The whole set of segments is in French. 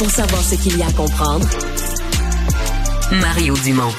Pour savoir ce qu'il y a à comprendre, Mario Dumont.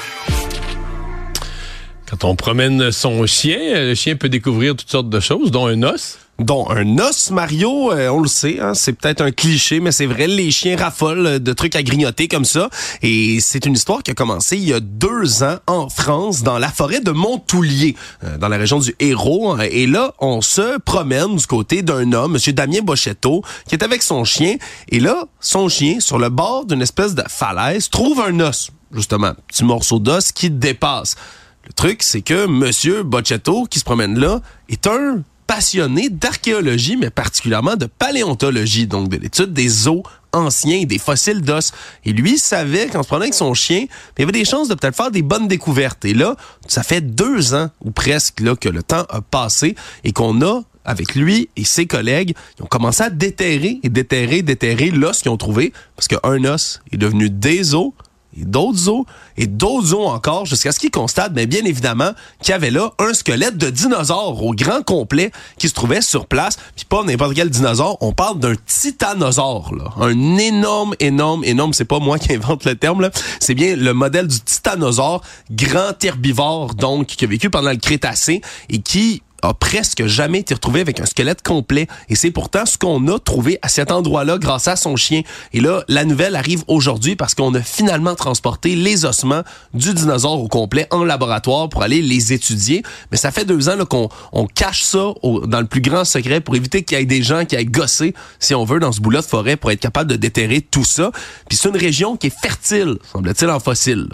Quand on promène son chien, le chien peut découvrir toutes sortes de choses, dont un os dont un os, Mario, euh, on le sait, hein, c'est peut-être un cliché, mais c'est vrai, les chiens raffolent de trucs à grignoter comme ça. Et c'est une histoire qui a commencé il y a deux ans en France, dans la forêt de Montoulier, euh, dans la région du Hérault. Et là, on se promène du côté d'un homme, Monsieur Damien Bochetto, qui est avec son chien. Et là, son chien, sur le bord d'une espèce de falaise, trouve un os, justement, petit morceau d'os qui dépasse. Le truc, c'est que Monsieur Bochetto, qui se promène là, est un passionné d'archéologie, mais particulièrement de paléontologie, donc de l'étude des os anciens, des fossiles d'os. Et lui savait qu'en se prenant avec son chien, il y avait des chances de peut-être faire des bonnes découvertes. Et là, ça fait deux ans ou presque là que le temps a passé et qu'on a avec lui et ses collègues, ils ont commencé à déterrer et déterrer, déterrer l'os qu'ils ont trouvé, parce qu'un os est devenu des os, et d'autres os, et d'autres os encore, jusqu'à ce qu'ils constatent, mais bien évidemment, qu'il y avait là un squelette de dinosaure au grand complet qui se trouvait sur place. Puis pas n'importe quel dinosaure, on parle d'un titanosaure, là. Un énorme, énorme, énorme, c'est pas moi qui invente le terme, là. C'est bien le modèle du titanosaure, grand herbivore, donc, qui a vécu pendant le Crétacé et qui a presque jamais été retrouvé avec un squelette complet. Et c'est pourtant ce qu'on a trouvé à cet endroit-là grâce à son chien. Et là, la nouvelle arrive aujourd'hui parce qu'on a finalement transporté les ossements du dinosaure au complet en laboratoire pour aller les étudier. Mais ça fait deux ans qu'on on cache ça dans le plus grand secret pour éviter qu'il y ait des gens qui aient gossé, si on veut, dans ce bout-là de forêt pour être capable de déterrer tout ça. Puis c'est une région qui est fertile, semble-t-il, en fossiles.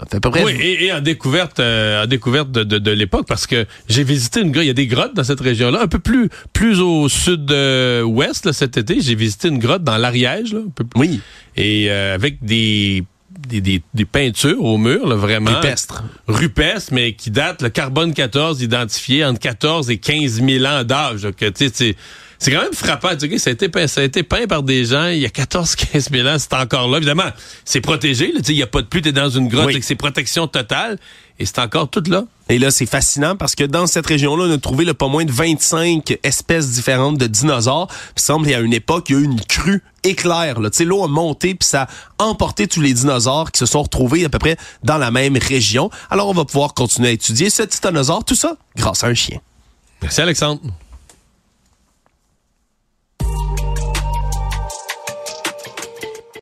Oui, et, en découverte, euh, en découverte de, de, de l'époque parce que j'ai visité une grotte, il y a des grottes dans cette région-là. Un peu plus, plus au sud-ouest cet été, j'ai visité une grotte dans l'Ariège. Oui. Et euh, avec des des, des, peintures au mur, là, vraiment. Rupestres. Rupestres, mais qui datent, le carbone 14 identifié entre 14 et 15 000 ans d'âge. C'est quand même frappant. Tu ça, a été peint, ça a été peint par des gens il y a 14-15 000 ans. C'est encore là. Évidemment, c'est protégé. Il n'y a pas de pluie. Tu es dans une grotte. C'est protection totale. Et c'est encore tout là. Et là, c'est fascinant parce que dans cette région-là, on a trouvé le pas moins de 25 espèces différentes de dinosaures. Il semble qu'à une époque, il y a eu une crue éclair. Là. L'eau a monté puis ça a emporté tous les dinosaures qui se sont retrouvés à peu près dans la même région. Alors, on va pouvoir continuer à étudier ce titanosaure, tout ça grâce à un chien. Merci Alexandre.